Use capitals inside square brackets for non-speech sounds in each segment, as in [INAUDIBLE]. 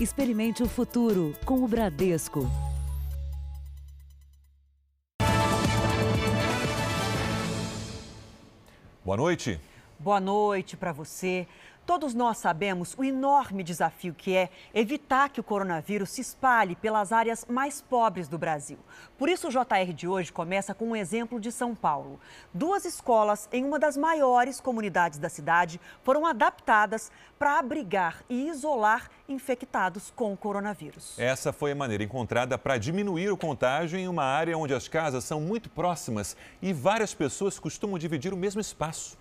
Experimente o futuro com o Bradesco. Boa noite. Boa noite para você. Todos nós sabemos o enorme desafio que é evitar que o coronavírus se espalhe pelas áreas mais pobres do Brasil. Por isso, o JR de hoje começa com um exemplo de São Paulo. Duas escolas em uma das maiores comunidades da cidade foram adaptadas para abrigar e isolar infectados com o coronavírus. Essa foi a maneira encontrada para diminuir o contágio em uma área onde as casas são muito próximas e várias pessoas costumam dividir o mesmo espaço.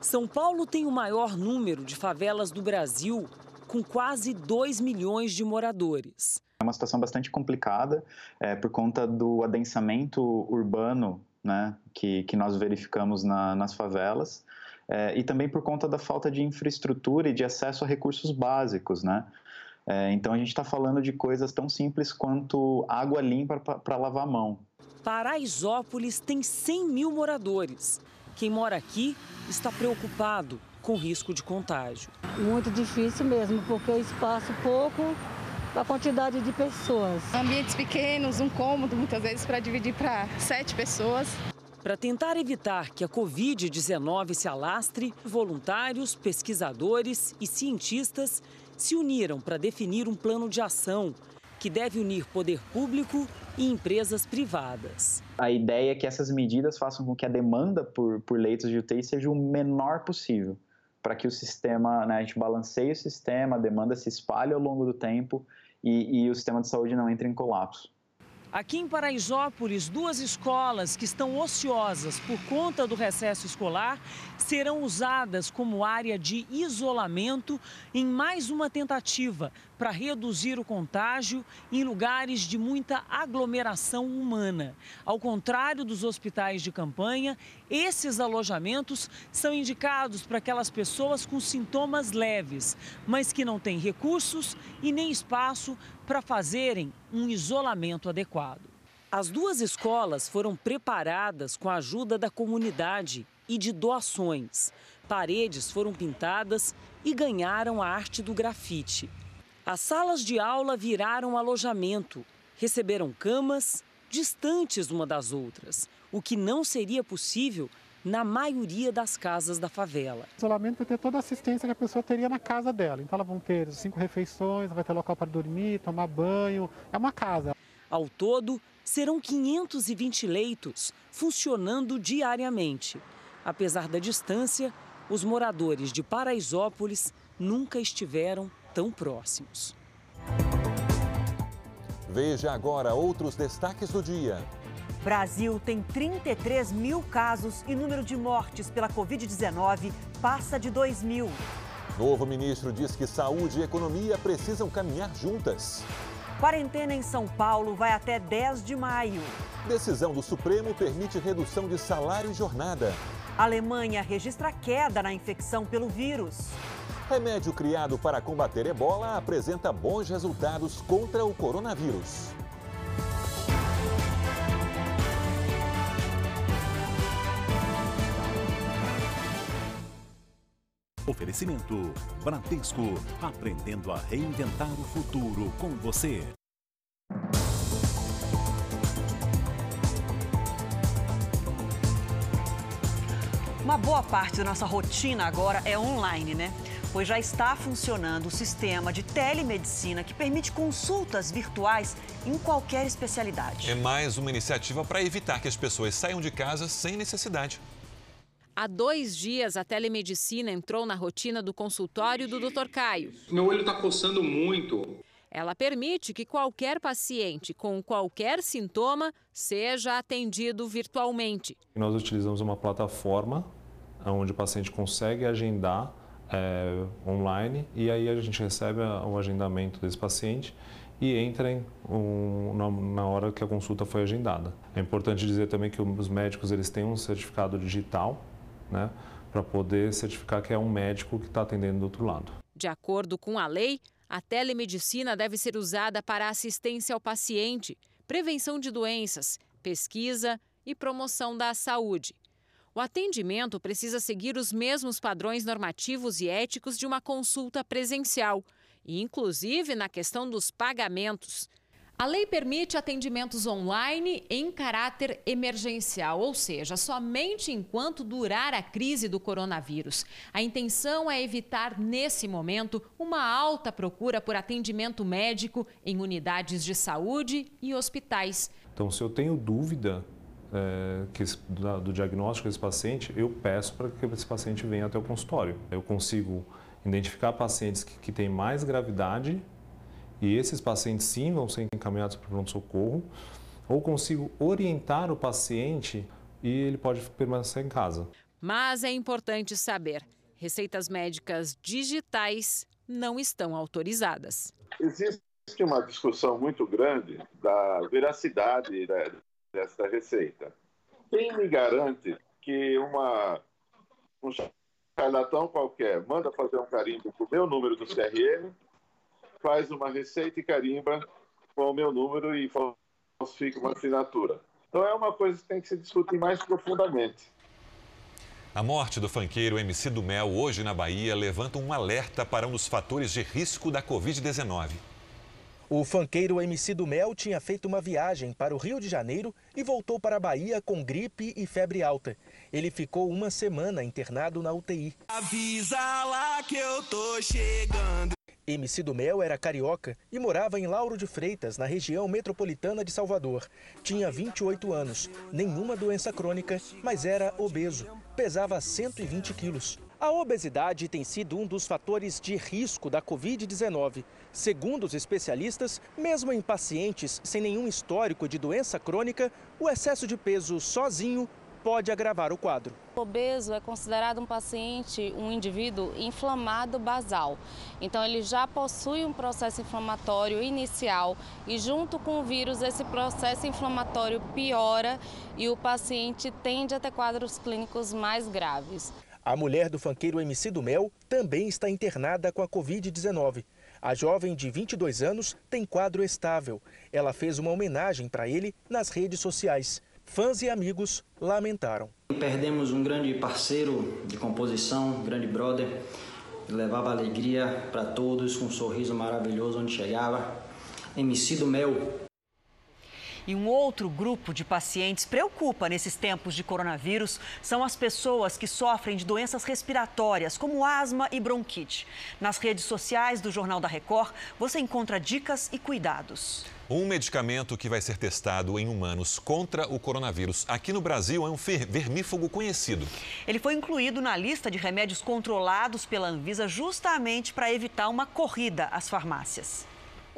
São Paulo tem o maior número de favelas do Brasil, com quase 2 milhões de moradores. É uma situação bastante complicada é, por conta do adensamento urbano né, que, que nós verificamos na, nas favelas é, e também por conta da falta de infraestrutura e de acesso a recursos básicos. Né? É, então a gente está falando de coisas tão simples quanto água limpa para lavar a mão. Paraisópolis tem 100 mil moradores. Quem mora aqui está preocupado com o risco de contágio. Muito difícil mesmo, porque o espaço pouco a quantidade de pessoas. Ambientes pequenos, um cômodo, muitas vezes para dividir para sete pessoas. Para tentar evitar que a Covid-19 se alastre, voluntários, pesquisadores e cientistas se uniram para definir um plano de ação que deve unir poder público e empresas privadas. A ideia é que essas medidas façam com que a demanda por, por leitos de UTI seja o menor possível, para que o sistema, né, a gente balanceie o sistema, a demanda se espalhe ao longo do tempo e, e o sistema de saúde não entre em colapso. Aqui em Paraisópolis, duas escolas que estão ociosas por conta do recesso escolar serão usadas como área de isolamento em mais uma tentativa para reduzir o contágio em lugares de muita aglomeração humana. Ao contrário dos hospitais de campanha, esses alojamentos são indicados para aquelas pessoas com sintomas leves, mas que não têm recursos e nem espaço para fazerem um isolamento adequado. As duas escolas foram preparadas com a ajuda da comunidade e de doações. Paredes foram pintadas e ganharam a arte do grafite. As salas de aula viraram alojamento, receberam camas distantes uma das outras, o que não seria possível na maioria das casas da favela. O isolamento vai ter toda a assistência que a pessoa teria na casa dela. Então, ela vão ter cinco refeições, vai ter local para dormir, tomar banho. É uma casa. Ao todo, serão 520 leitos funcionando diariamente. Apesar da distância, os moradores de Paraisópolis nunca estiveram tão próximos. Veja agora outros destaques do dia. Brasil tem 33 mil casos e número de mortes pela Covid-19 passa de 2 mil. Novo ministro diz que saúde e economia precisam caminhar juntas. Quarentena em São Paulo vai até 10 de maio. Decisão do Supremo permite redução de salário e jornada. Alemanha registra queda na infecção pelo vírus. Remédio criado para combater ebola apresenta bons resultados contra o coronavírus. Oferecimento Bradesco, aprendendo a reinventar o futuro com você. Uma boa parte da nossa rotina agora é online, né? Pois já está funcionando o sistema de telemedicina que permite consultas virtuais em qualquer especialidade. É mais uma iniciativa para evitar que as pessoas saiam de casa sem necessidade. Há dois dias, a telemedicina entrou na rotina do consultório do Dr. Caio. Meu olho está coçando muito. Ela permite que qualquer paciente com qualquer sintoma seja atendido virtualmente. Nós utilizamos uma plataforma onde o paciente consegue agendar é, online e aí a gente recebe o agendamento desse paciente e entra em um, na, na, hora que a consulta foi agendada. É importante dizer também que os médicos eles têm um certificado digital, né, para poder certificar que é um médico que está atendendo do outro lado. De acordo com a lei, a telemedicina deve ser usada para assistência ao paciente, prevenção de doenças, pesquisa e promoção da saúde. O atendimento precisa seguir os mesmos padrões normativos e éticos de uma consulta presencial inclusive na questão dos pagamentos. A lei permite atendimentos online em caráter emergencial, ou seja, somente enquanto durar a crise do coronavírus. A intenção é evitar, nesse momento, uma alta procura por atendimento médico em unidades de saúde e hospitais. Então, se eu tenho dúvida é, que, do, do diagnóstico desse paciente, eu peço para que esse paciente venha até o consultório. Eu consigo identificar pacientes que, que têm mais gravidade e esses pacientes sim vão ser encaminhados para o pronto-socorro, ou consigo orientar o paciente e ele pode permanecer em casa. Mas é importante saber: receitas médicas digitais não estão autorizadas. Existe uma discussão muito grande da veracidade dessa receita. Quem me garante que uma, um charlatão qualquer manda fazer um carimbo com o meu número do CRM faz uma receita e carimba com o meu número e falsifica uma assinatura. Então é uma coisa que tem que se discutir mais profundamente. A morte do fanqueiro MC do Mel hoje na Bahia levanta um alerta para um dos fatores de risco da Covid-19. O fanqueiro MC do Mel tinha feito uma viagem para o Rio de Janeiro e voltou para a Bahia com gripe e febre alta. Ele ficou uma semana internado na UTI. Avisa lá que eu tô chegando. MC do Mel era carioca e morava em Lauro de Freitas, na região metropolitana de Salvador. Tinha 28 anos, nenhuma doença crônica, mas era obeso. Pesava 120 quilos. A obesidade tem sido um dos fatores de risco da Covid-19. Segundo os especialistas, mesmo em pacientes sem nenhum histórico de doença crônica, o excesso de peso sozinho pode agravar o quadro. Obeso é considerado um paciente, um indivíduo inflamado basal. Então ele já possui um processo inflamatório inicial e junto com o vírus esse processo inflamatório piora e o paciente tende a ter quadros clínicos mais graves. A mulher do fanqueiro MC do Mel também está internada com a Covid-19. A jovem de 22 anos tem quadro estável. Ela fez uma homenagem para ele nas redes sociais. Fãs e amigos lamentaram. Perdemos um grande parceiro de composição, um grande brother, levava alegria para todos, com um sorriso maravilhoso onde chegava. MC do Mel. E um outro grupo de pacientes preocupa nesses tempos de coronavírus são as pessoas que sofrem de doenças respiratórias, como asma e bronquite. Nas redes sociais do Jornal da Record, você encontra dicas e cuidados. Um medicamento que vai ser testado em humanos contra o coronavírus aqui no Brasil é um vermífugo conhecido. Ele foi incluído na lista de remédios controlados pela Anvisa justamente para evitar uma corrida às farmácias.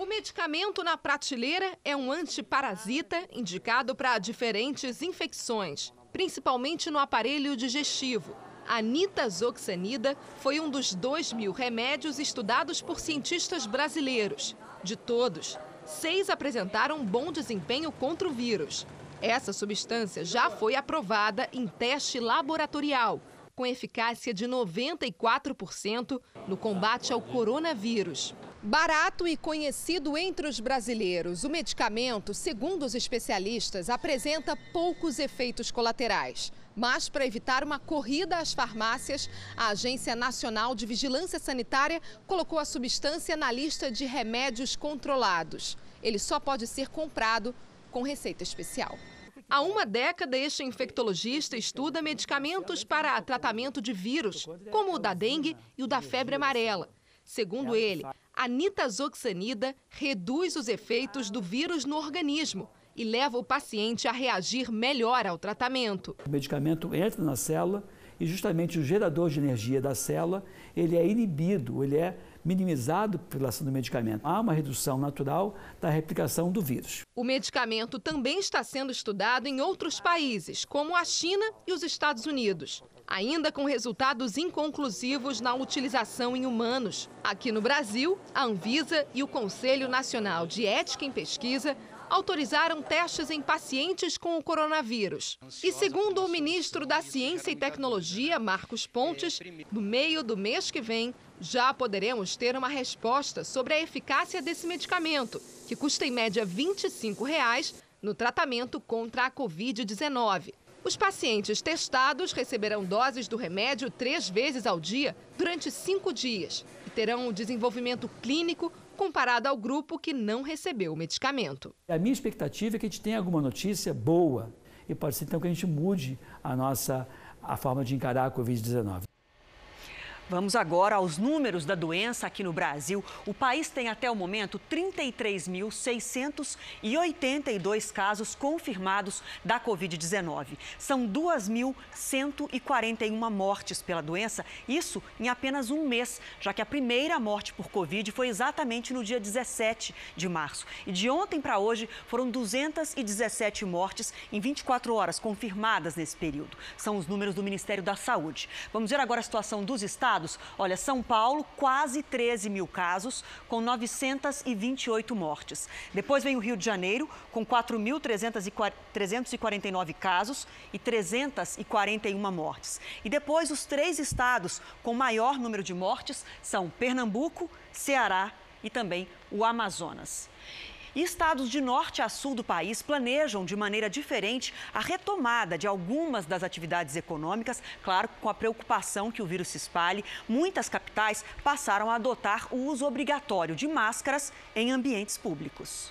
O medicamento na prateleira é um antiparasita indicado para diferentes infecções, principalmente no aparelho digestivo. A nitazoxanida foi um dos 2 mil remédios estudados por cientistas brasileiros. De todos, seis apresentaram bom desempenho contra o vírus. Essa substância já foi aprovada em teste laboratorial, com eficácia de 94% no combate ao coronavírus. Barato e conhecido entre os brasileiros, o medicamento, segundo os especialistas, apresenta poucos efeitos colaterais. Mas, para evitar uma corrida às farmácias, a Agência Nacional de Vigilância Sanitária colocou a substância na lista de remédios controlados. Ele só pode ser comprado com receita especial. Há uma década, este infectologista estuda medicamentos para tratamento de vírus, como o da dengue e o da febre amarela. Segundo ele, a nitazoxanida reduz os efeitos do vírus no organismo e leva o paciente a reagir melhor ao tratamento. O medicamento entra na célula e justamente o gerador de energia da célula, ele é inibido, ele é minimizado pela ação do medicamento. Há uma redução natural da replicação do vírus. O medicamento também está sendo estudado em outros países, como a China e os Estados Unidos ainda com resultados inconclusivos na utilização em humanos. Aqui no Brasil, a Anvisa e o Conselho Nacional de Ética em Pesquisa autorizaram testes em pacientes com o coronavírus. E segundo o ministro da Ciência e Tecnologia, Marcos Pontes, no meio do mês que vem, já poderemos ter uma resposta sobre a eficácia desse medicamento, que custa em média 25 reais no tratamento contra a Covid-19. Os pacientes testados receberão doses do remédio três vezes ao dia durante cinco dias e terão o desenvolvimento clínico comparado ao grupo que não recebeu o medicamento. A minha expectativa é que a gente tenha alguma notícia boa e pode ser então que a gente mude a nossa a forma de encarar a Covid-19. Vamos agora aos números da doença aqui no Brasil. O país tem até o momento 33.682 casos confirmados da Covid-19. São 2.141 mortes pela doença, isso em apenas um mês, já que a primeira morte por Covid foi exatamente no dia 17 de março. E de ontem para hoje foram 217 mortes em 24 horas confirmadas nesse período. São os números do Ministério da Saúde. Vamos ver agora a situação dos estados estados. Olha, São Paulo, quase 13 mil casos, com 928 mortes. Depois vem o Rio de Janeiro, com 4.349 casos e 341 mortes. E depois, os três estados com maior número de mortes são Pernambuco, Ceará e também o Amazonas. E estados de norte a sul do país planejam de maneira diferente a retomada de algumas das atividades econômicas, claro, com a preocupação que o vírus se espalhe. Muitas capitais passaram a adotar o uso obrigatório de máscaras em ambientes públicos.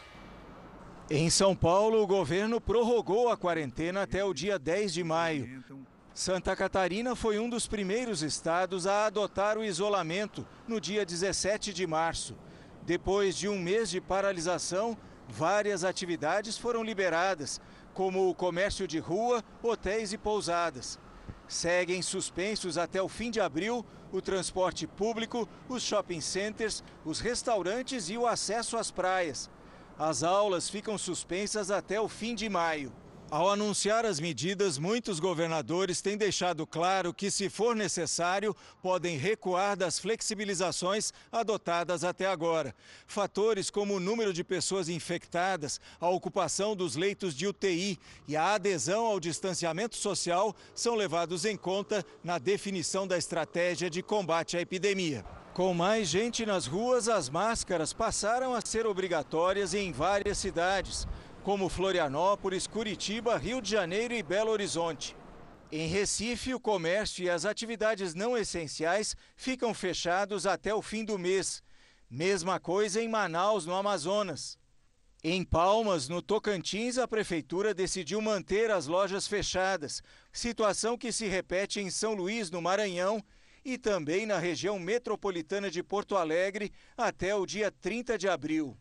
Em São Paulo, o governo prorrogou a quarentena até o dia 10 de maio. Santa Catarina foi um dos primeiros estados a adotar o isolamento no dia 17 de março. Depois de um mês de paralisação, várias atividades foram liberadas, como o comércio de rua, hotéis e pousadas. Seguem suspensos até o fim de abril o transporte público, os shopping centers, os restaurantes e o acesso às praias. As aulas ficam suspensas até o fim de maio. Ao anunciar as medidas, muitos governadores têm deixado claro que, se for necessário, podem recuar das flexibilizações adotadas até agora. Fatores como o número de pessoas infectadas, a ocupação dos leitos de UTI e a adesão ao distanciamento social são levados em conta na definição da estratégia de combate à epidemia. Com mais gente nas ruas, as máscaras passaram a ser obrigatórias em várias cidades como Florianópolis, Curitiba, Rio de Janeiro e Belo Horizonte. Em Recife, o comércio e as atividades não essenciais ficam fechados até o fim do mês. Mesma coisa em Manaus, no Amazonas. Em Palmas, no Tocantins, a prefeitura decidiu manter as lojas fechadas, situação que se repete em São Luís, no Maranhão, e também na região metropolitana de Porto Alegre até o dia 30 de abril.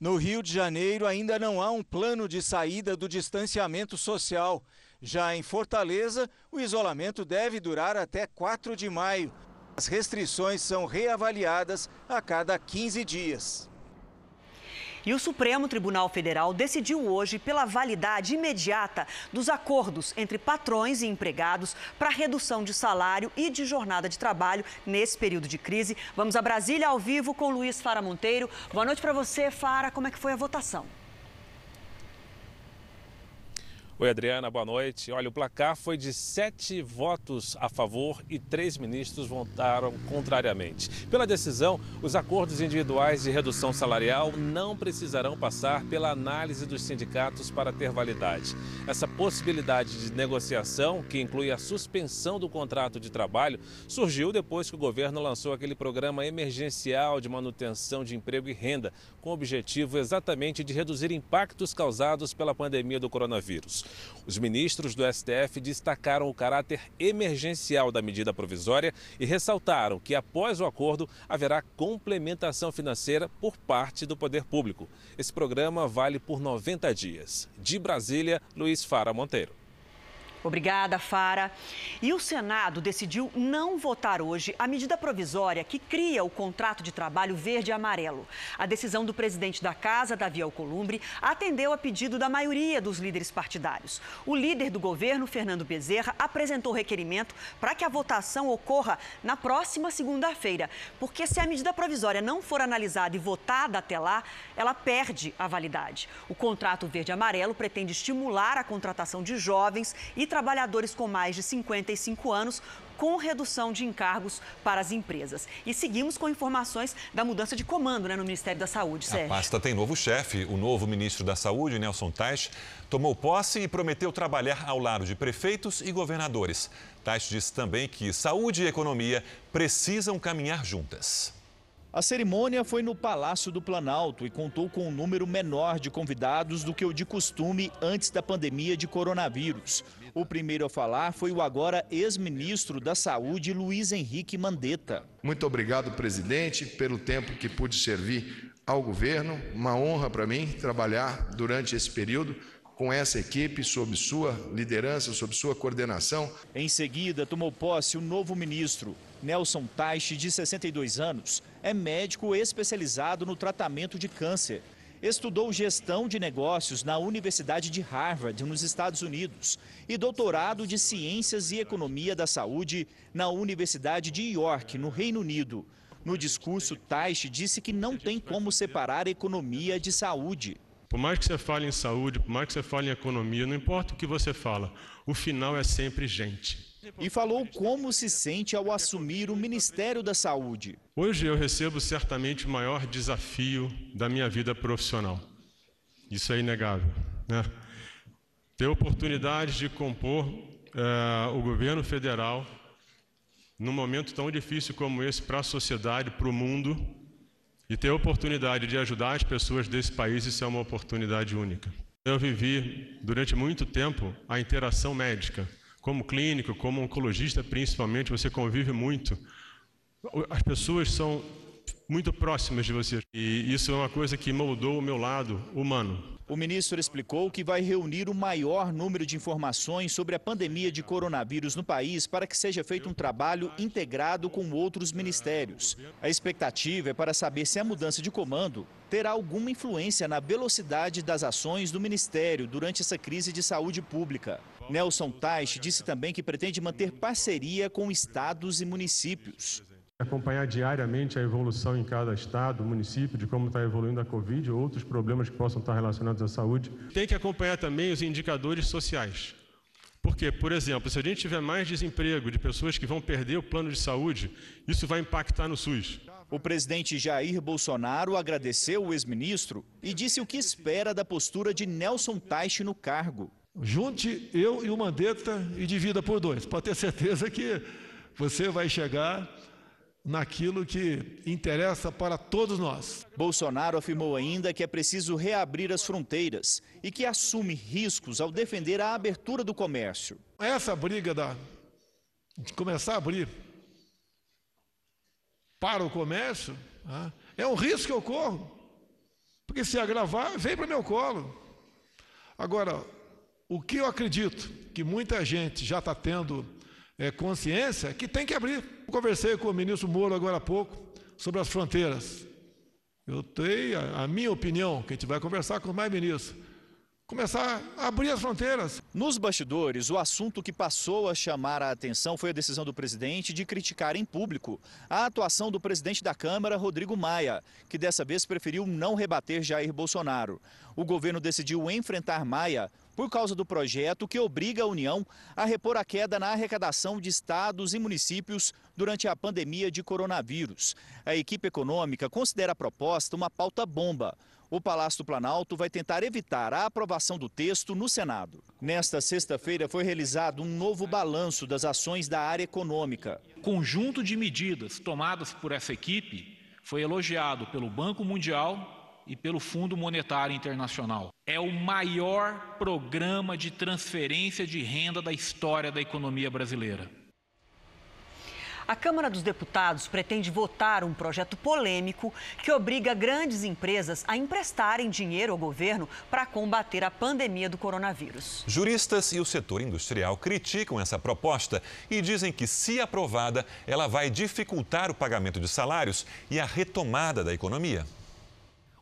No Rio de Janeiro, ainda não há um plano de saída do distanciamento social. Já em Fortaleza, o isolamento deve durar até 4 de maio. As restrições são reavaliadas a cada 15 dias. E o Supremo Tribunal Federal decidiu hoje pela validade imediata dos acordos entre patrões e empregados para redução de salário e de jornada de trabalho nesse período de crise. Vamos a Brasília ao vivo com Luiz Fara Monteiro. Boa noite para você, Fara. Como é que foi a votação? Oi, Adriana, boa noite. Olha, o placar foi de sete votos a favor e três ministros votaram contrariamente. Pela decisão, os acordos individuais de redução salarial não precisarão passar pela análise dos sindicatos para ter validade. Essa possibilidade de negociação, que inclui a suspensão do contrato de trabalho, surgiu depois que o governo lançou aquele programa emergencial de manutenção de emprego e renda, com o objetivo exatamente de reduzir impactos causados pela pandemia do coronavírus. Os ministros do STF destacaram o caráter emergencial da medida provisória e ressaltaram que, após o acordo, haverá complementação financeira por parte do poder público. Esse programa vale por 90 dias. De Brasília, Luiz Fara Monteiro. Obrigada, Fara. E o Senado decidiu não votar hoje a medida provisória que cria o contrato de trabalho verde e amarelo. A decisão do presidente da Casa, Davi Alcolumbre, atendeu a pedido da maioria dos líderes partidários. O líder do governo, Fernando Bezerra, apresentou requerimento para que a votação ocorra na próxima segunda-feira, porque se a medida provisória não for analisada e votada até lá, ela perde a validade. O contrato verde e amarelo pretende estimular a contratação de jovens e trabalhadores com mais de 55 anos com redução de encargos para as empresas. E seguimos com informações da mudança de comando né, no Ministério da Saúde, Sérgio. A pasta tem novo chefe. O novo ministro da Saúde, Nelson Tais, tomou posse e prometeu trabalhar ao lado de prefeitos e governadores. Tais disse também que saúde e economia precisam caminhar juntas. A cerimônia foi no Palácio do Planalto e contou com um número menor de convidados do que o de costume antes da pandemia de coronavírus. O primeiro a falar foi o agora ex-ministro da Saúde, Luiz Henrique Mandetta. Muito obrigado, presidente, pelo tempo que pude servir ao governo. Uma honra para mim trabalhar durante esse período com essa equipe, sob sua liderança, sob sua coordenação. Em seguida, tomou posse o novo ministro, Nelson Taixe, de 62 anos. É médico especializado no tratamento de câncer. Estudou gestão de negócios na Universidade de Harvard, nos Estados Unidos, e doutorado de Ciências e Economia da Saúde na Universidade de York, no Reino Unido. No discurso, Taish disse que não tem como separar economia de saúde. Por mais que você fale em saúde, por mais que você fale em economia, não importa o que você fala, o final é sempre gente. E falou como se sente ao assumir o Ministério da Saúde. Hoje eu recebo certamente o maior desafio da minha vida profissional. Isso é inegável. Né? Ter oportunidade de compor uh, o governo federal num momento tão difícil como esse para a sociedade, para o mundo, e ter a oportunidade de ajudar as pessoas desse país, isso é uma oportunidade única. Eu vivi durante muito tempo a interação médica. Como clínico, como oncologista, principalmente, você convive muito. As pessoas são muito próximas de você. E isso é uma coisa que moldou o meu lado humano. O ministro explicou que vai reunir o maior número de informações sobre a pandemia de coronavírus no país para que seja feito um trabalho integrado com outros ministérios. A expectativa é para saber se a mudança de comando terá alguma influência na velocidade das ações do ministério durante essa crise de saúde pública. Nelson Teich disse também que pretende manter parceria com estados e municípios acompanhar diariamente a evolução em cada estado, município, de como está evoluindo a Covid, outros problemas que possam estar relacionados à saúde. Tem que acompanhar também os indicadores sociais. Porque, por exemplo, se a gente tiver mais desemprego de pessoas que vão perder o plano de saúde, isso vai impactar no SUS. O presidente Jair Bolsonaro agradeceu o ex-ministro e disse o que espera da postura de Nelson Teich no cargo. Junte eu e o Mandetta e divida por dois. Pode ter certeza que você vai chegar naquilo que interessa para todos nós. Bolsonaro afirmou ainda que é preciso reabrir as fronteiras e que assume riscos ao defender a abertura do comércio. Essa briga da, de começar a abrir para o comércio né, é um risco que eu corro, porque se agravar, vem para meu colo. Agora, o que eu acredito que muita gente já está tendo é, consciência que tem que abrir. Eu conversei com o ministro Moro agora há pouco sobre as fronteiras. Eu tenho a, a minha opinião, que a gente vai conversar com mais ministros. Começar a abrir as fronteiras. Nos bastidores, o assunto que passou a chamar a atenção foi a decisão do presidente de criticar em público a atuação do presidente da Câmara, Rodrigo Maia, que dessa vez preferiu não rebater Jair Bolsonaro. O governo decidiu enfrentar Maia por causa do projeto que obriga a União a repor a queda na arrecadação de estados e municípios durante a pandemia de coronavírus. A equipe econômica considera a proposta uma pauta bomba. O Palácio do Planalto vai tentar evitar a aprovação do texto no Senado. Nesta sexta-feira foi realizado um novo balanço das ações da área econômica. Conjunto de medidas tomadas por essa equipe foi elogiado pelo Banco Mundial e pelo Fundo Monetário Internacional. É o maior programa de transferência de renda da história da economia brasileira. A Câmara dos Deputados pretende votar um projeto polêmico que obriga grandes empresas a emprestarem dinheiro ao governo para combater a pandemia do coronavírus. Juristas e o setor industrial criticam essa proposta e dizem que, se aprovada, ela vai dificultar o pagamento de salários e a retomada da economia.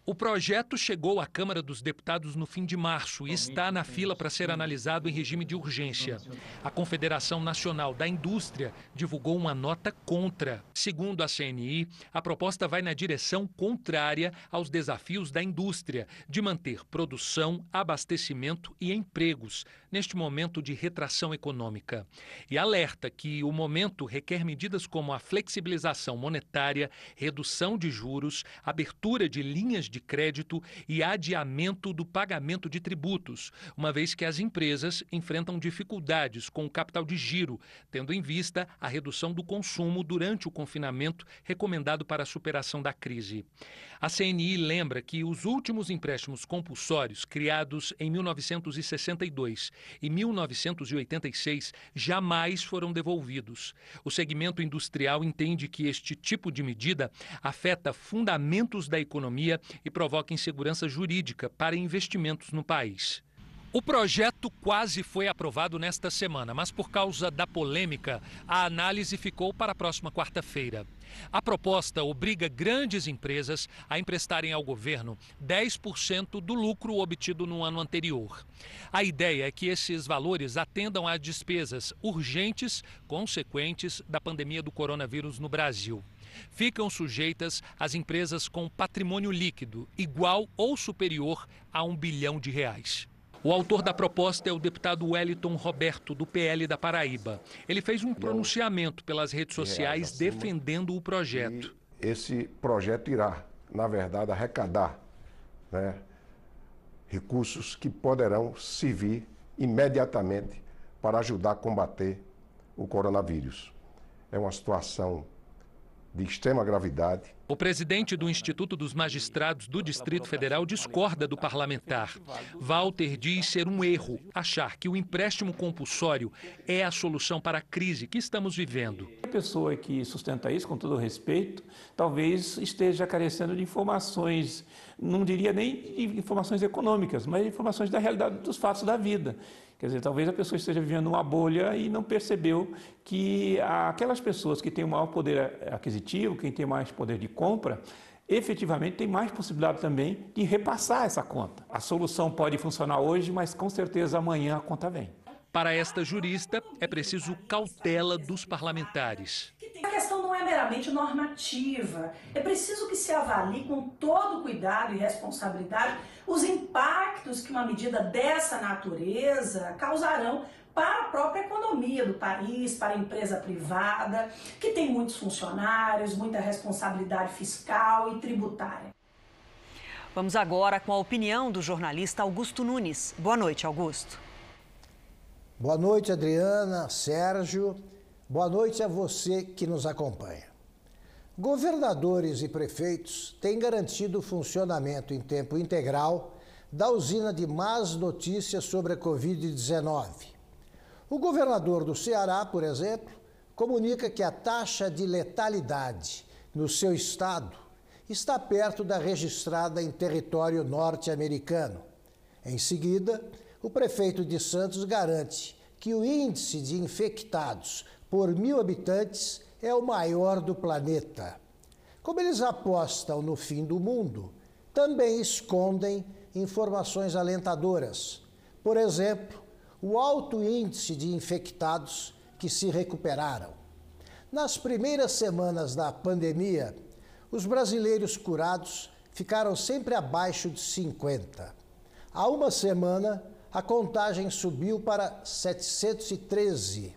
O projeto chegou à Câmara dos Deputados no fim de março e está na fila para ser analisado em regime de urgência. A Confederação Nacional da Indústria divulgou uma nota contra. Segundo a CNI, a proposta vai na direção contrária aos desafios da indústria de manter produção, abastecimento e empregos neste momento de retração econômica. E alerta que o momento requer medidas como a flexibilização monetária, redução de juros, abertura de linhas de de crédito e adiamento do pagamento de tributos, uma vez que as empresas enfrentam dificuldades com o capital de giro, tendo em vista a redução do consumo durante o confinamento recomendado para a superação da crise. A CNI lembra que os últimos empréstimos compulsórios, criados em 1962 e 1986, jamais foram devolvidos. O segmento industrial entende que este tipo de medida afeta fundamentos da economia e provoca insegurança jurídica para investimentos no país. O projeto quase foi aprovado nesta semana, mas por causa da polêmica, a análise ficou para a próxima quarta-feira. A proposta obriga grandes empresas a emprestarem ao governo 10% do lucro obtido no ano anterior. A ideia é que esses valores atendam a despesas urgentes consequentes da pandemia do coronavírus no Brasil ficam sujeitas as empresas com patrimônio líquido igual ou superior a um bilhão de reais. O autor da proposta é o deputado Wellington Roberto, do PL da Paraíba. Ele fez um pronunciamento pelas redes sociais defendendo o projeto. Esse projeto irá, na verdade, arrecadar né, recursos que poderão servir imediatamente para ajudar a combater o coronavírus. É uma situação de extrema gravidade. O presidente do Instituto dos Magistrados do Distrito Federal discorda do parlamentar. Walter diz ser um erro achar que o empréstimo compulsório é a solução para a crise que estamos vivendo. A pessoa que sustenta isso, com todo respeito, talvez esteja carecendo de informações, não diria nem de informações econômicas, mas de informações da realidade dos fatos da vida. Quer dizer, talvez a pessoa esteja vivendo uma bolha e não percebeu que aquelas pessoas que têm o maior poder aquisitivo, quem tem mais poder de compra, efetivamente tem mais possibilidade também de repassar essa conta. A solução pode funcionar hoje, mas com certeza amanhã a conta vem. Para esta jurista, é preciso cautela dos parlamentares. A questão não é meramente normativa. É preciso que se avalie com todo cuidado e responsabilidade os impactos que uma medida dessa natureza causarão para a própria economia do país, para a empresa privada, que tem muitos funcionários, muita responsabilidade fiscal e tributária. Vamos agora com a opinião do jornalista Augusto Nunes. Boa noite, Augusto. Boa noite, Adriana, Sérgio. Boa noite a você que nos acompanha. Governadores e prefeitos têm garantido o funcionamento em tempo integral da usina de más notícias sobre a Covid-19. O governador do Ceará, por exemplo, comunica que a taxa de letalidade no seu estado está perto da registrada em território norte-americano. Em seguida, o prefeito de Santos garante que o índice de infectados por mil habitantes é o maior do planeta. Como eles apostam no fim do mundo, também escondem informações alentadoras. Por exemplo, o alto índice de infectados que se recuperaram. Nas primeiras semanas da pandemia, os brasileiros curados ficaram sempre abaixo de 50. Há uma semana, a contagem subiu para 713.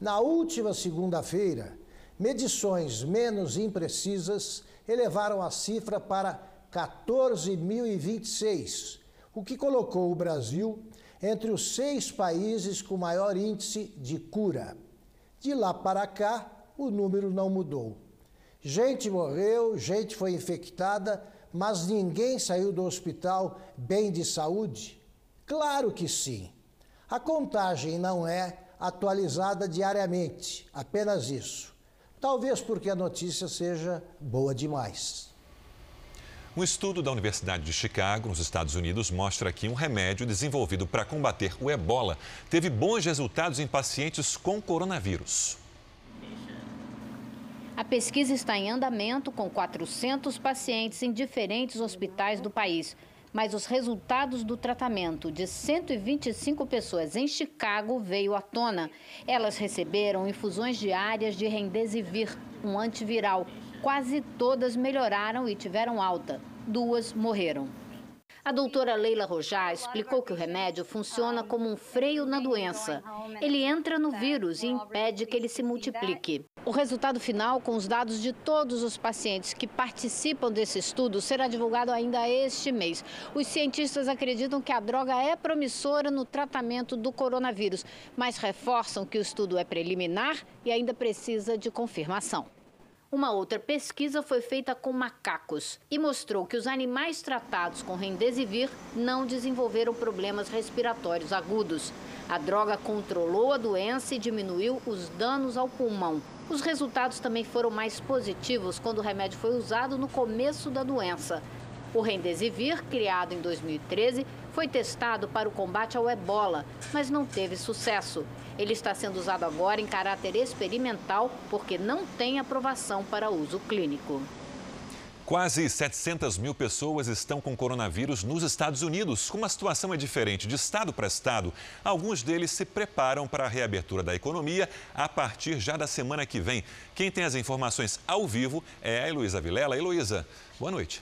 Na última segunda-feira, medições menos imprecisas elevaram a cifra para 14.026, o que colocou o Brasil entre os seis países com maior índice de cura. De lá para cá, o número não mudou. Gente morreu, gente foi infectada, mas ninguém saiu do hospital bem de saúde? Claro que sim. A contagem não é atualizada diariamente, apenas isso. Talvez porque a notícia seja boa demais. Um estudo da Universidade de Chicago, nos Estados Unidos, mostra que um remédio desenvolvido para combater o ebola teve bons resultados em pacientes com coronavírus. A pesquisa está em andamento com 400 pacientes em diferentes hospitais do país. Mas os resultados do tratamento de 125 pessoas em Chicago veio à tona. Elas receberam infusões diárias de Remdesivir, um antiviral Quase todas melhoraram e tiveram alta. Duas morreram. A doutora Leila Rojá explicou que o remédio funciona como um freio na doença. Ele entra no vírus e impede que ele se multiplique. O resultado final, com os dados de todos os pacientes que participam desse estudo, será divulgado ainda este mês. Os cientistas acreditam que a droga é promissora no tratamento do coronavírus, mas reforçam que o estudo é preliminar e ainda precisa de confirmação. Uma outra pesquisa foi feita com macacos e mostrou que os animais tratados com remdesivir não desenvolveram problemas respiratórios agudos. A droga controlou a doença e diminuiu os danos ao pulmão. Os resultados também foram mais positivos quando o remédio foi usado no começo da doença. O Remdesivir, criado em 2013, foi testado para o combate ao ebola, mas não teve sucesso. Ele está sendo usado agora em caráter experimental porque não tem aprovação para uso clínico. Quase 700 mil pessoas estão com coronavírus nos Estados Unidos. Como a situação é diferente de estado para estado, alguns deles se preparam para a reabertura da economia a partir já da semana que vem. Quem tem as informações ao vivo é a Heloísa Vilela. Heloísa, boa noite.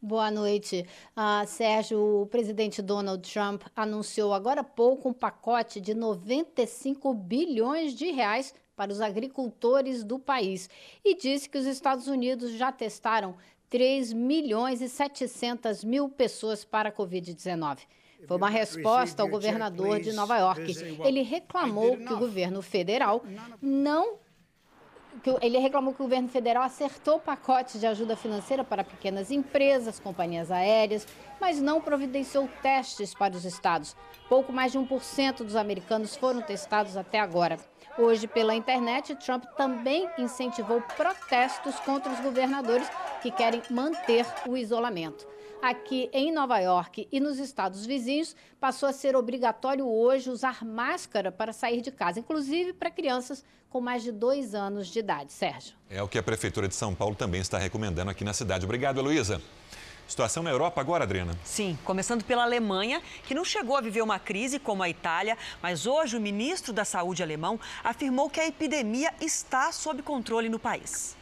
Boa noite. Ah, Sérgio, o presidente Donald Trump anunciou agora há pouco um pacote de 95 bilhões de reais para os agricultores do país e disse que os Estados Unidos já testaram 3 milhões e 700 mil pessoas para a Covid-19. Foi uma resposta ao governador de Nova York. Ele reclamou que o governo federal não ele reclamou que o governo federal acertou pacotes de ajuda financeira para pequenas empresas, companhias aéreas, mas não providenciou testes para os estados. Pouco mais de 1% dos americanos foram testados até agora. Hoje, pela internet, Trump também incentivou protestos contra os governadores que querem manter o isolamento. Aqui em Nova York e nos estados vizinhos, passou a ser obrigatório hoje usar máscara para sair de casa, inclusive para crianças com mais de dois anos de idade. Sérgio. É o que a Prefeitura de São Paulo também está recomendando aqui na cidade. Obrigado, Heloísa. Situação na Europa agora, Adriana? Sim, começando pela Alemanha, que não chegou a viver uma crise como a Itália, mas hoje o ministro da Saúde alemão afirmou que a epidemia está sob controle no país.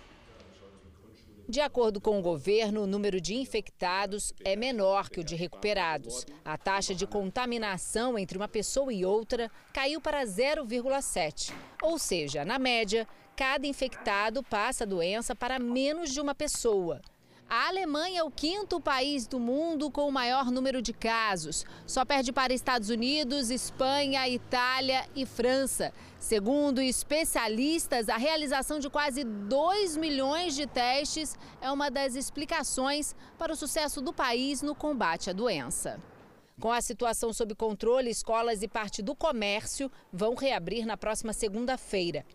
De acordo com o governo, o número de infectados é menor que o de recuperados. A taxa de contaminação entre uma pessoa e outra caiu para 0,7. Ou seja, na média, cada infectado passa a doença para menos de uma pessoa. A Alemanha é o quinto país do mundo com o maior número de casos. Só perde para Estados Unidos, Espanha, Itália e França. Segundo especialistas, a realização de quase 2 milhões de testes é uma das explicações para o sucesso do país no combate à doença. Com a situação sob controle, escolas e parte do comércio vão reabrir na próxima segunda-feira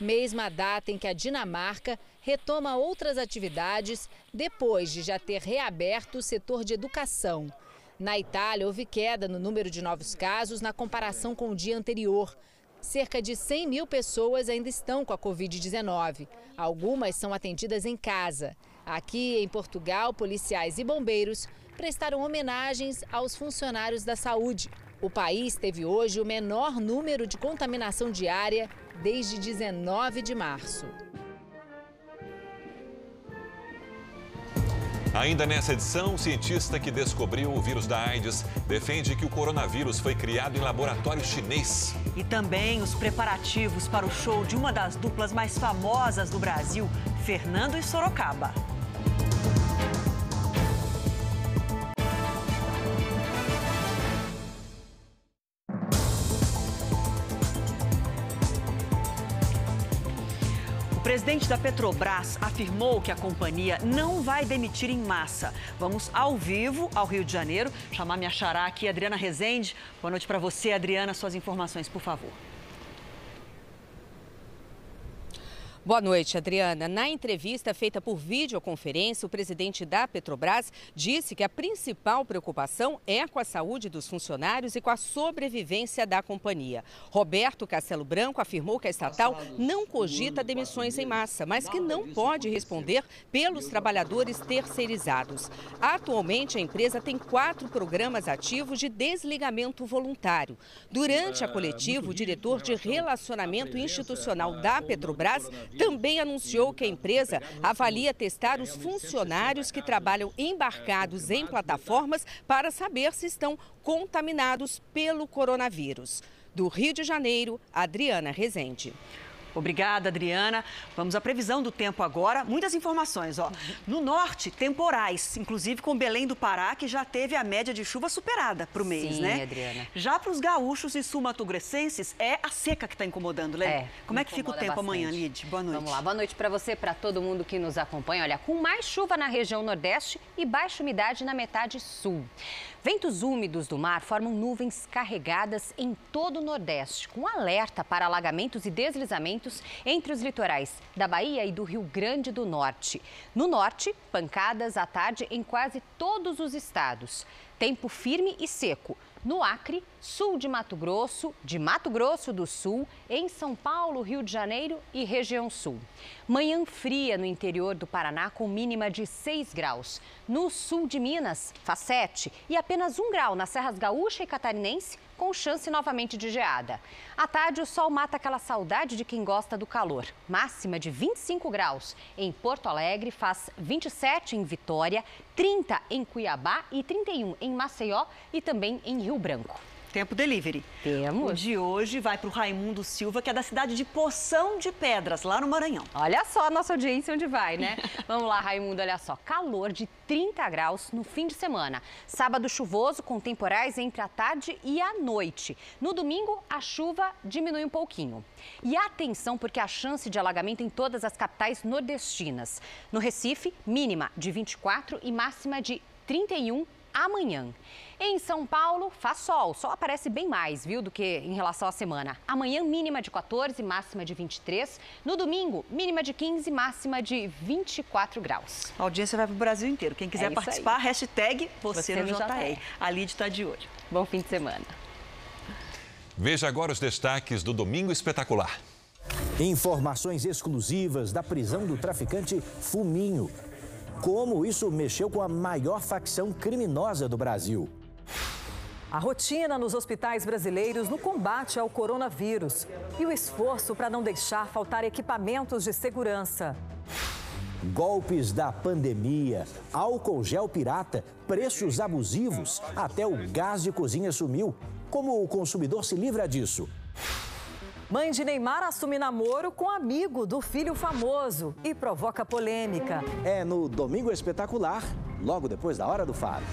mesma data em que a Dinamarca retoma outras atividades depois de já ter reaberto o setor de educação. Na Itália, houve queda no número de novos casos na comparação com o dia anterior. Cerca de 100 mil pessoas ainda estão com a Covid-19. Algumas são atendidas em casa. Aqui em Portugal, policiais e bombeiros prestaram homenagens aos funcionários da saúde. O país teve hoje o menor número de contaminação diária desde 19 de março. Ainda nessa edição, o cientista que descobriu o vírus da AIDS defende que o coronavírus foi criado em laboratório chinês. E também os preparativos para o show de uma das duplas mais famosas do Brasil, Fernando e Sorocaba. Presidente da Petrobras afirmou que a companhia não vai demitir em massa. Vamos ao vivo ao Rio de Janeiro, chamar minha xará aqui, Adriana Rezende. Boa noite para você, Adriana. Suas informações, por favor. Boa noite, Adriana. Na entrevista feita por videoconferência, o presidente da Petrobras disse que a principal preocupação é com a saúde dos funcionários e com a sobrevivência da companhia. Roberto Castelo Branco afirmou que a estatal não cogita demissões em massa, mas que não pode responder pelos trabalhadores terceirizados. Atualmente, a empresa tem quatro programas ativos de desligamento voluntário. Durante a coletiva, o diretor de relacionamento institucional da Petrobras também anunciou que a empresa avalia testar os funcionários que trabalham embarcados em plataformas para saber se estão contaminados pelo coronavírus. Do Rio de Janeiro, Adriana Rezende. Obrigada, Adriana. Vamos à previsão do tempo agora. Muitas informações, ó. No norte, temporais, inclusive com Belém do Pará, que já teve a média de chuva superada para o mês, Sim, né? Adriana. Já para os gaúchos e sul-mato-grossenses, é a seca que está incomodando, Lê. É, Como é que fica o tempo bastante. amanhã, Lid? Boa noite. Vamos lá, boa noite para você, para todo mundo que nos acompanha. Olha, com mais chuva na região nordeste e baixa umidade na metade sul. Ventos úmidos do mar formam nuvens carregadas em todo o Nordeste, com alerta para alagamentos e deslizamentos entre os litorais da Bahia e do Rio Grande do Norte. No Norte, pancadas à tarde em quase todos os estados. Tempo firme e seco. No Acre, sul de Mato Grosso, de Mato Grosso do Sul, em São Paulo, Rio de Janeiro e região sul. Manhã fria no interior do Paraná, com mínima de 6 graus. No sul de Minas, faz 7 e apenas 1 grau nas Serras Gaúcha e Catarinense, com chance novamente de geada. À tarde, o sol mata aquela saudade de quem gosta do calor. Máxima de 25 graus. Em Porto Alegre, faz 27 em Vitória, 30 em Cuiabá e 31 em Maceió e também em Rio Branco. Tempo delivery. Temos. O de hoje vai para o Raimundo Silva, que é da cidade de Poção de Pedras, lá no Maranhão. Olha só a nossa audiência onde vai, né? [LAUGHS] Vamos lá, Raimundo, olha só. Calor de 30 graus no fim de semana. Sábado chuvoso com temporais entre a tarde e a noite. No domingo, a chuva diminui um pouquinho. E atenção, porque há chance de alagamento em todas as capitais nordestinas. No Recife, mínima de 24 e máxima de 31 amanhã. Em São Paulo, faz sol. Sol aparece bem mais, viu, do que em relação à semana. Amanhã, mínima de 14, máxima de 23. No domingo, mínima de 15, máxima de 24 graus. A audiência vai para o Brasil inteiro. Quem quiser É participar, aí. hashtag você, Você no no JR. JR. A Lid está de olho. Bom fim de semana. Veja agora os destaques do Domingo Espetacular. Informações exclusivas da prisão do traficante Fuminho. Como isso mexeu com a maior facção criminosa do Brasil. A rotina nos hospitais brasileiros no combate ao coronavírus e o esforço para não deixar faltar equipamentos de segurança. Golpes da pandemia, álcool gel pirata, preços abusivos, até o gás de cozinha sumiu. Como o consumidor se livra disso? Mãe de Neymar assume namoro com amigo do filho famoso e provoca polêmica. É no Domingo Espetacular, logo depois da Hora do Faro.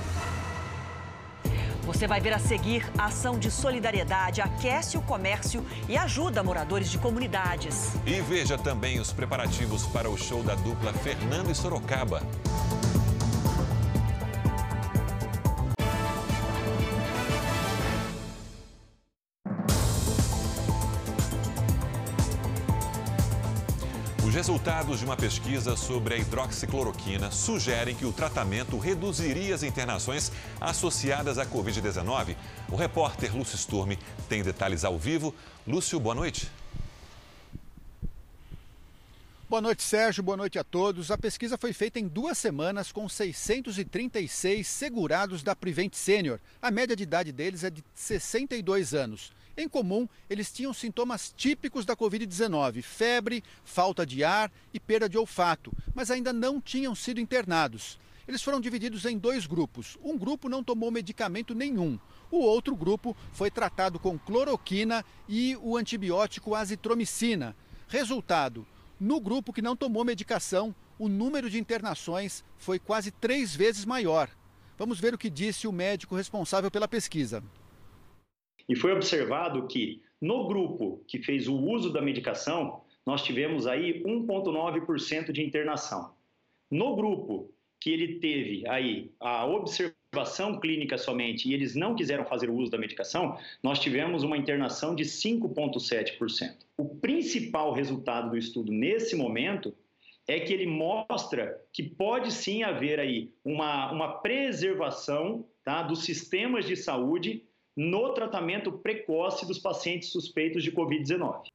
Você vai ver a seguir a ação de solidariedade, aquece o comércio e ajuda moradores de comunidades. E veja também os preparativos para o show da dupla Fernando e Sorocaba. Resultados de uma pesquisa sobre a hidroxicloroquina sugerem que o tratamento reduziria as internações associadas à Covid-19. O repórter Lúcio Sturme tem detalhes ao vivo. Lúcio, boa noite. Boa noite, Sérgio. Boa noite a todos. A pesquisa foi feita em duas semanas com 636 segurados da Prevent Senior. A média de idade deles é de 62 anos. Em comum, eles tinham sintomas típicos da Covid-19, febre, falta de ar e perda de olfato, mas ainda não tinham sido internados. Eles foram divididos em dois grupos. Um grupo não tomou medicamento nenhum. O outro grupo foi tratado com cloroquina e o antibiótico azitromicina. Resultado: no grupo que não tomou medicação, o número de internações foi quase três vezes maior. Vamos ver o que disse o médico responsável pela pesquisa. E foi observado que no grupo que fez o uso da medicação, nós tivemos aí 1,9% de internação. No grupo que ele teve aí a observação clínica somente e eles não quiseram fazer o uso da medicação, nós tivemos uma internação de 5,7%. O principal resultado do estudo nesse momento é que ele mostra que pode sim haver aí uma, uma preservação tá, dos sistemas de saúde no tratamento precoce dos pacientes suspeitos de Covid-19.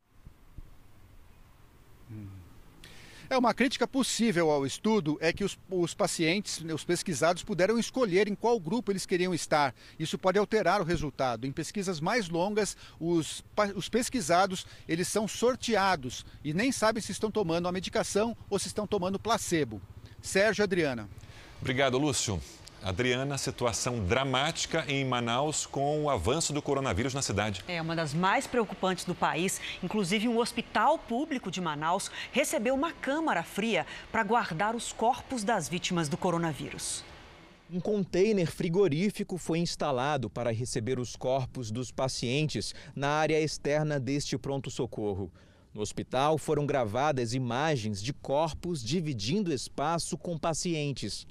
É uma crítica possível ao estudo é que os, os pacientes, os pesquisados, puderam escolher em qual grupo eles queriam estar. Isso pode alterar o resultado. Em pesquisas mais longas, os, os pesquisados eles são sorteados e nem sabem se estão tomando a medicação ou se estão tomando placebo. Sérgio Adriana. Obrigado, Lúcio. Adriana, situação dramática em Manaus com o avanço do coronavírus na cidade. É uma das mais preocupantes do país. Inclusive, um hospital público de Manaus recebeu uma câmara fria para guardar os corpos das vítimas do coronavírus. Um container frigorífico foi instalado para receber os corpos dos pacientes na área externa deste pronto-socorro. No hospital foram gravadas imagens de corpos dividindo espaço com pacientes.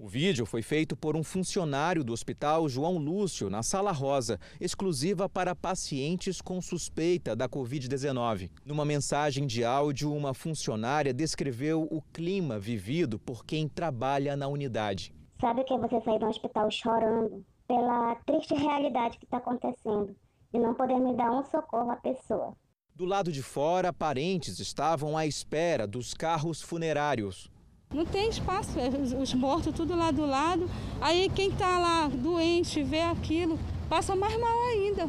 O vídeo foi feito por um funcionário do Hospital João Lúcio, na Sala Rosa, exclusiva para pacientes com suspeita da Covid-19. Numa mensagem de áudio, uma funcionária descreveu o clima vivido por quem trabalha na unidade. Sabe que é você sair do hospital chorando pela triste realidade que está acontecendo e não poder me dar um socorro à pessoa? Do lado de fora, parentes estavam à espera dos carros funerários. Não tem espaço, é, os mortos tudo lá do lado. Aí quem está lá doente, vê aquilo, passa mais mal ainda.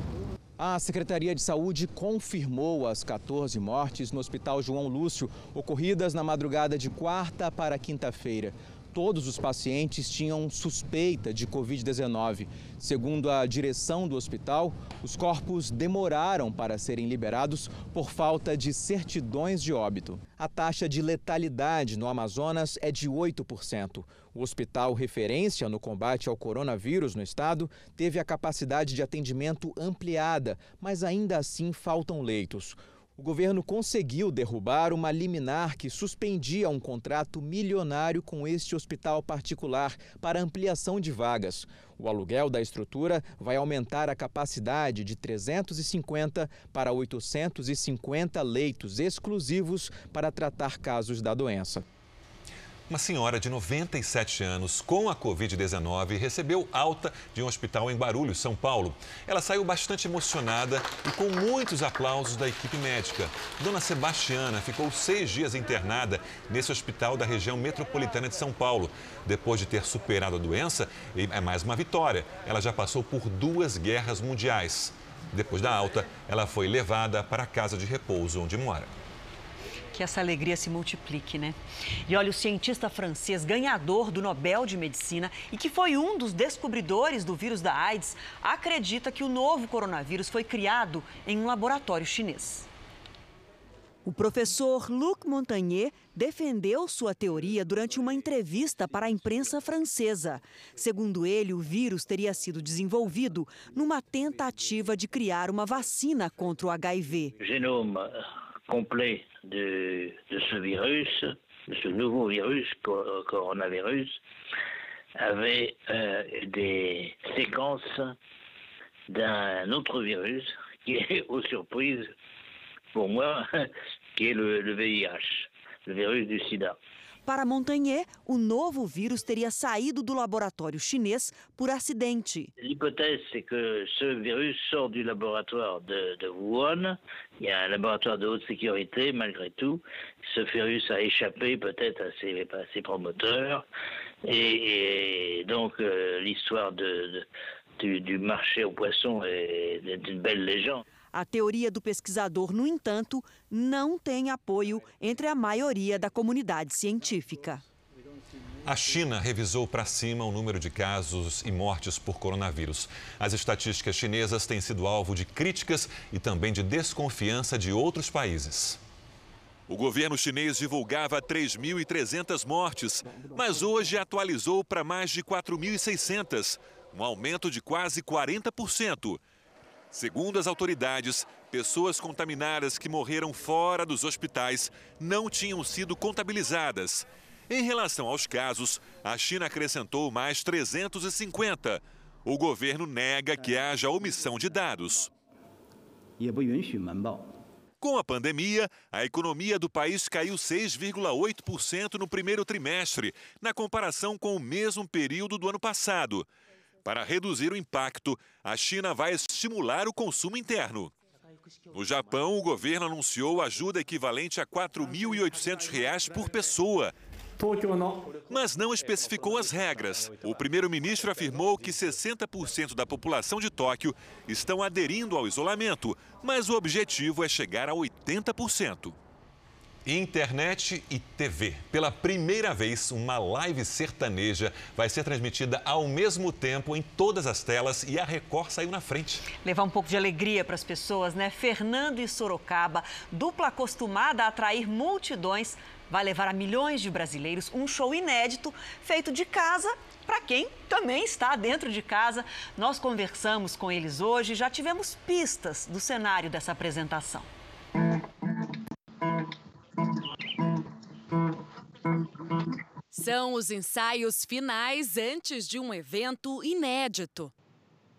A Secretaria de Saúde confirmou as 14 mortes no Hospital João Lúcio, ocorridas na madrugada de quarta para quinta-feira todos os pacientes tinham suspeita de Covid-19. Segundo a direção do hospital, os corpos demoraram para serem liberados por falta de certidões de óbito. A taxa de letalidade no Amazonas é de 8%. O hospital referência no combate ao coronavírus no estado teve a capacidade de atendimento ampliada, mas ainda assim faltam leitos o governo conseguiu derrubar uma liminar que suspendia um contrato milionário com este hospital particular para ampliação de vagas. O aluguel da estrutura vai aumentar a capacidade de 350 para 850 leitos exclusivos para tratar casos da doença. Uma senhora de 97 anos com a Covid-19 recebeu alta de um hospital em Barulhos, São Paulo. Ela saiu bastante emocionada e com muitos aplausos da equipe médica. Dona Sebastiana ficou seis dias internada nesse hospital da região metropolitana de São Paulo. Depois de ter superado a doença, é mais uma vitória. Ela já passou por duas guerras mundiais. Depois da alta, ela foi levada para a casa de repouso onde mora que essa alegria se multiplique, né? E olha, o cientista francês ganhador do Nobel de Medicina e que foi um dos descobridores do vírus da AIDS, acredita que o novo coronavírus foi criado em um laboratório chinês. O professor Luc Montagnier defendeu sua teoria durante uma entrevista para a imprensa francesa. Segundo ele, o vírus teria sido desenvolvido numa tentativa de criar uma vacina contra o HIV. Genome complet de, ce virus, de ce nouveau virus, coronavirus, avait euh, des séquences d'un autre virus [LAUGHS] qui est aux surprises pour moi, [LAUGHS] qui est le VIH, le virus du sida. Para Montagnier, o novo vírus teria saído do laboratório chinês por acidente. L'hypothèse, c'est que ce virus sort du laboratoire de, Wuhan. Il y a un laboratoire de haute sécurité, malgré tout. Ce virus a échappé peut-être à ses, promoteurs. Et, donc, euh, l'histoire du marché aux poissons est, est une belle légende. A teoria do pesquisador, no entanto, não tem apoio entre a maioria da comunidade científica. A China revisou para cima o número de casos e mortes por coronavírus. As estatísticas chinesas têm sido alvo de críticas e também de desconfiança de outros países. O governo chinês divulgava 3.300 mortes, mas hoje atualizou para mais de 4.600, um aumento de quase 40%. Segundo as autoridades, pessoas contaminadas que morreram fora dos hospitais não tinham sido contabilizadas. Em relação aos casos, a China acrescentou mais 350. O governo nega que haja omissão de dados. Com a pandemia, a economia do país caiu 6,8% no primeiro trimestre, na comparação com o mesmo período do ano passado. Para reduzir o impacto, a China vai estimular o consumo interno. No Japão, o governo anunciou ajuda equivalente a R$ 4.800 por pessoa. Mas não especificou as regras. O primeiro-ministro afirmou que 60% da população de Tóquio estão aderindo ao isolamento, mas o objetivo é chegar a 80%. Internet e TV. Pela primeira vez, uma live sertaneja vai ser transmitida ao mesmo tempo em todas as telas e a Record saiu na frente. Levar um pouco de alegria para as pessoas, né? Fernando e Sorocaba, dupla acostumada a atrair multidões, vai levar a milhões de brasileiros um show inédito feito de casa para quem também está dentro de casa. Nós conversamos com eles hoje já tivemos pistas do cenário dessa apresentação. São os ensaios finais antes de um evento inédito.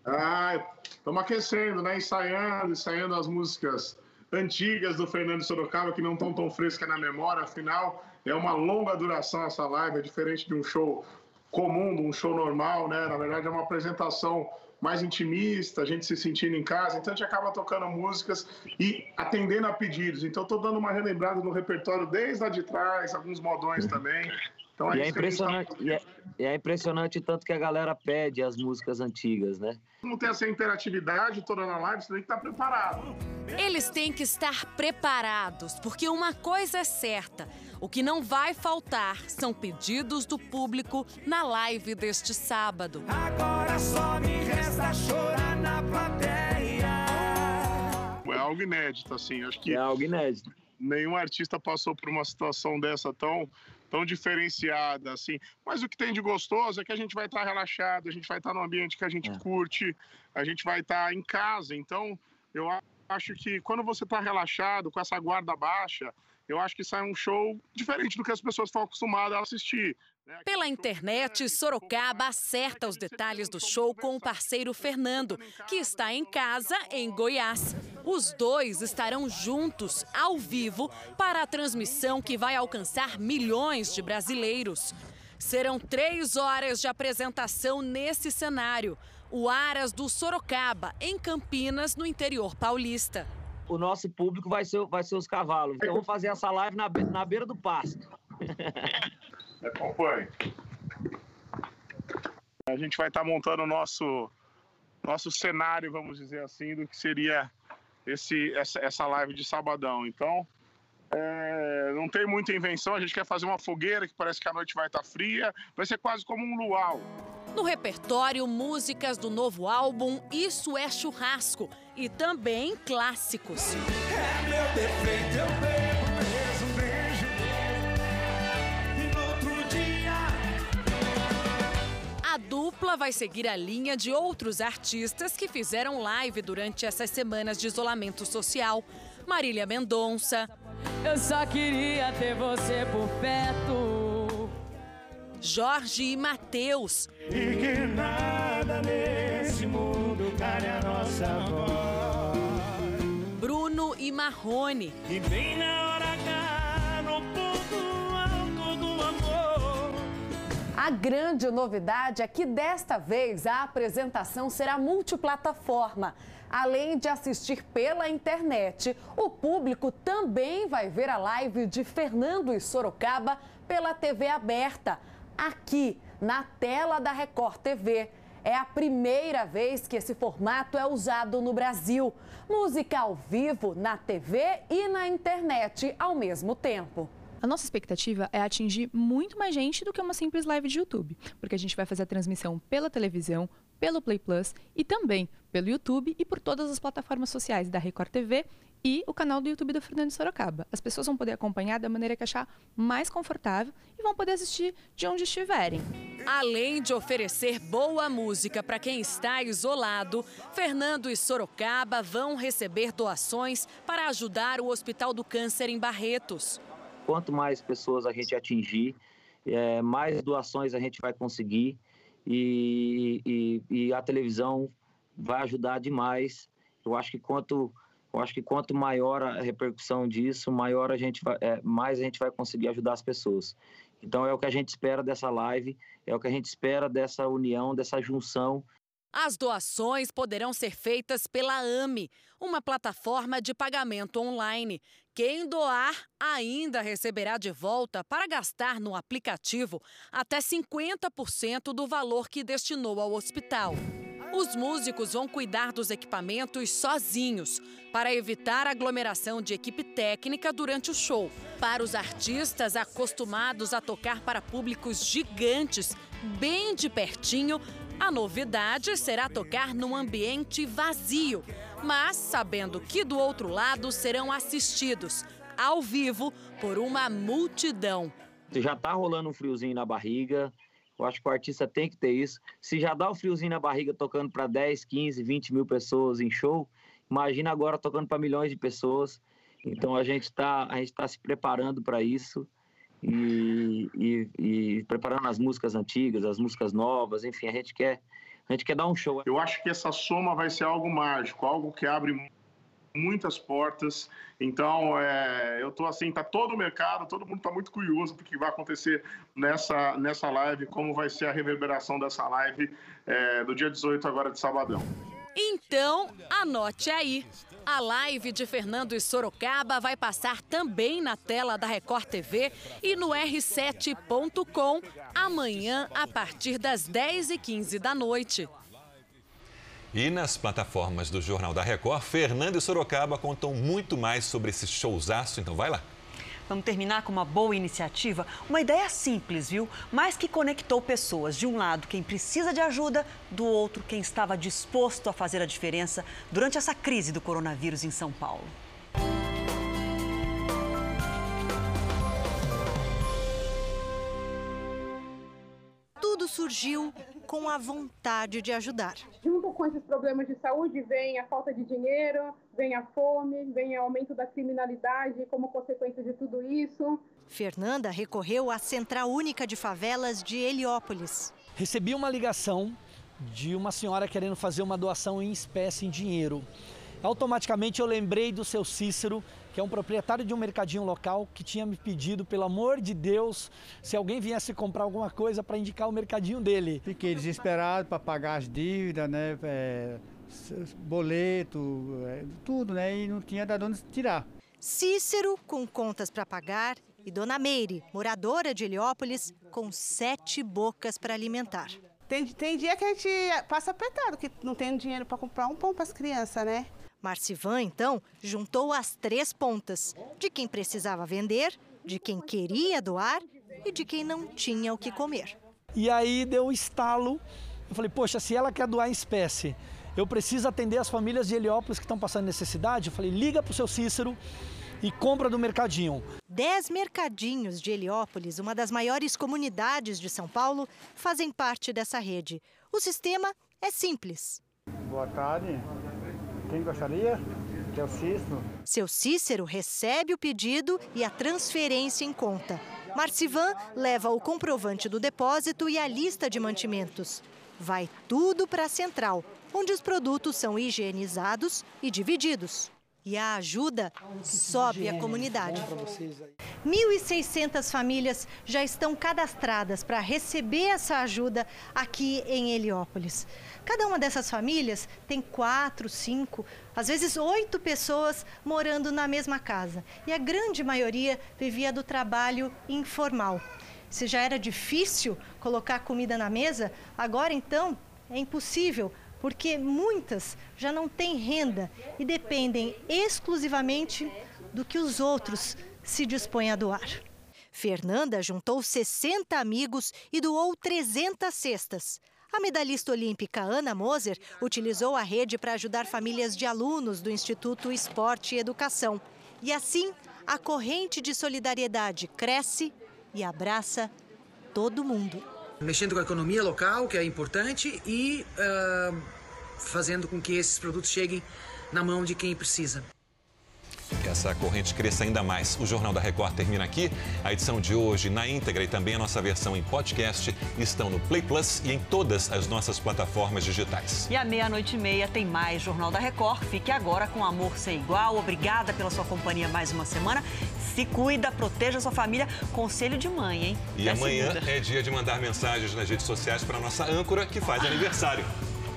Ah, estamos aquecendo, né? Ensaiando, ensaiando as músicas antigas do Fernando Sorocaba, que não estão tão frescas na memória. Afinal, é uma longa duração essa live, é diferente de um show comum, de um show normal, né? Na verdade, é uma apresentação mais intimista, a gente se sentindo em casa. Então a gente acaba tocando músicas e atendendo a pedidos. Então estou dando uma relembrada no repertório desde lá de trás, alguns modões também. Então, é e, é impressionante, tá... e, é, e é impressionante tanto que a galera pede as músicas antigas, né? Não tem essa interatividade toda na live, você tem que estar preparado. Eles têm que estar preparados, porque uma coisa é certa: o que não vai faltar são pedidos do público na live deste sábado. Agora só me resta chorar na plateia. É algo inédito, assim. Acho que. É algo inédito. Nenhum artista passou por uma situação dessa tão tão diferenciada, assim. Mas o que tem de gostoso é que a gente vai estar relaxado, a gente vai estar no ambiente que a gente é. curte, a gente vai estar em casa. Então, eu acho que quando você está relaxado, com essa guarda baixa, eu acho que sai um show diferente do que as pessoas estão acostumadas a assistir. Né? Pela internet, Sorocaba acerta os detalhes do show com o parceiro Fernando, que está em casa, em Goiás. Os dois estarão juntos, ao vivo, para a transmissão que vai alcançar milhões de brasileiros. Serão três horas de apresentação nesse cenário. O Aras do Sorocaba, em Campinas, no interior paulista. O nosso público vai ser, vai ser os cavalos. Então, vou fazer essa live na, na beira do pasto. [LAUGHS] Acompanhe. A gente vai estar montando o nosso, nosso cenário, vamos dizer assim, do que seria esse, essa, essa live de sabadão. Então, é, não tem muita invenção, a gente quer fazer uma fogueira que parece que a noite vai estar fria, vai ser quase como um luau. No repertório, músicas do novo álbum Isso é Churrasco e também clássicos. É meu defeito, eu bebo mesmo, beijo e no outro dia. A dupla vai seguir a linha de outros artistas que fizeram live durante essas semanas de isolamento social. Marília Mendonça. Eu só queria ter você por perto. Jorge e Matheus. E que nada nesse mundo cale a nossa voz. Bruno e Marrone. E bem na hora H, no ponto alto do amor. A grande novidade é que desta vez a apresentação será multiplataforma. Além de assistir pela internet, o público também vai ver a live de Fernando e Sorocaba pela TV aberta, aqui na tela da Record TV. É a primeira vez que esse formato é usado no Brasil. Música ao vivo, na TV e na internet ao mesmo tempo. A nossa expectativa é atingir muito mais gente do que uma simples live de YouTube, porque a gente vai fazer a transmissão pela televisão, pelo Play Plus e também pelo YouTube e por todas as plataformas sociais da Record TV e o canal do YouTube do Fernando Sorocaba. As pessoas vão poder acompanhar da maneira que achar mais confortável e vão poder assistir de onde estiverem. Além de oferecer boa música para quem está isolado, Fernando e Sorocaba vão receber doações para ajudar o Hospital do Câncer em Barretos. Quanto mais pessoas a gente atingir, é, mais doações a gente vai conseguir e, e, e, a televisão vai ajudar demais. Eu acho que quanto eu acho que quanto maior a repercussão disso, maior a gente vai, é, mais a gente vai conseguir ajudar as pessoas. Então é o que a gente espera dessa live, é o que a gente espera dessa união, dessa junção As doações poderão ser feitas pela AME, uma plataforma de pagamento online. Quem doar ainda receberá de volta para gastar no aplicativo até 50% do valor que destinou ao hospital. Os músicos vão cuidar dos equipamentos sozinhos, para evitar aglomeração de equipe técnica durante o show. Para os artistas acostumados a tocar para públicos gigantes, bem de pertinho, a novidade será tocar num ambiente vazio, mas sabendo que do outro lado serão assistidos, ao vivo, por uma multidão. Já está rolando um friozinho na barriga, eu acho que o artista tem que ter isso. Se já dá o friozinho na barriga tocando para 10, 15, 20 mil pessoas em show, imagina agora tocando para milhões de pessoas. Então a gente está tá se preparando para isso e, e, e, preparando as músicas antigas, as músicas novas, enfim, a gente quer a gente quer dar um show. Eu acho que essa soma vai ser algo mágico, algo que abre muitas portas. Então, é, eu tô assim, tá todo o mercado, todo mundo está muito curioso do que vai acontecer nessa, nessa live, como vai ser a reverberação dessa live é, do dia 18 agora de sabadão. Então, anote aí. A live de Fernando e Sorocaba vai passar também na tela da Record TV e no r7.com amanhã a partir das 10h15 da noite. E nas plataformas do Jornal da Record, Fernando e Sorocaba contam muito mais sobre esse showzaço, então vai lá. Vamos terminar com uma boa iniciativa? Uma ideia simples, viu? Mas que conectou pessoas. De um lado, quem precisa de ajuda, do outro, quem estava disposto a fazer a diferença durante essa crise do coronavírus em São Paulo. Tudo surgiu com a vontade de ajudar. Junto com esses problemas de saúde vem a falta de dinheiro, vem a fome, vem o aumento da criminalidade como consequência de tudo isso. Fernanda recorreu à Central Única de Favelas de Heliópolis. Recebi uma ligação de uma senhora querendo fazer uma doação em espécie, em dinheiro. Automaticamente eu lembrei do seu Cícero, que é um proprietário de um mercadinho local que tinha me pedido, pelo amor de Deus, se alguém viesse comprar alguma coisa para indicar o mercadinho dele. Fiquei desesperado para pagar as dívidas, né? É, boleto, é, tudo, né? E não tinha de onde tirar. Cícero com contas para pagar e Dona Meire, moradora de Heliópolis, com sete bocas para alimentar. Tem, tem dia que a gente passa apertado, que não tem dinheiro para comprar um pão para as crianças, né? Marcivan, então, juntou as três pontas: de quem precisava vender, de quem queria doar e de quem não tinha o que comer. E aí deu um estalo. Eu falei, poxa, se ela quer doar em espécie, eu preciso atender as famílias de Heliópolis que estão passando necessidade. Eu falei, liga para o seu Cícero e compra do Mercadinho. Dez mercadinhos de Heliópolis, uma das maiores comunidades de São Paulo, fazem parte dessa rede. O sistema é simples. Boa tarde. Quem gostaria? Que é o Cícero. Seu Cícero recebe o pedido e a transferência em conta. Marcivan leva o comprovante do depósito e a lista de mantimentos. Vai tudo para a central, onde os produtos são higienizados e divididos. E a ajuda sobe a comunidade. 1.600 famílias já estão cadastradas para receber essa ajuda aqui em Heliópolis. Cada uma dessas famílias tem quatro, cinco, às vezes oito pessoas morando na mesma casa. E a grande maioria vivia do trabalho informal. Se já era difícil colocar comida na mesa, agora então é impossível, porque muitas já não têm renda e dependem exclusivamente do que os outros se dispõem a doar. Fernanda juntou 60 amigos e doou 300 cestas. A medalhista olímpica Ana Moser utilizou a rede para ajudar famílias de alunos do Instituto Esporte e Educação. E assim, a corrente de solidariedade cresce e abraça todo mundo. Mexendo com a economia local, que é importante, e uh, fazendo com que esses produtos cheguem na mão de quem precisa que essa corrente cresça ainda mais. O Jornal da Record termina aqui. A edição de hoje, na íntegra e também a nossa versão em podcast, estão no Play Plus e em todas as nossas plataformas digitais. E à meia-noite e meia tem mais Jornal da Record. Fique agora com Amor Sem Igual. Obrigada pela sua companhia mais uma semana. Se cuida, proteja sua família. Conselho de mãe, hein? E amanhã segunda. é dia de mandar mensagens nas redes sociais para nossa âncora que faz aniversário.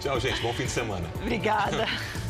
Tchau, gente. Bom fim de semana. Obrigada. [LAUGHS]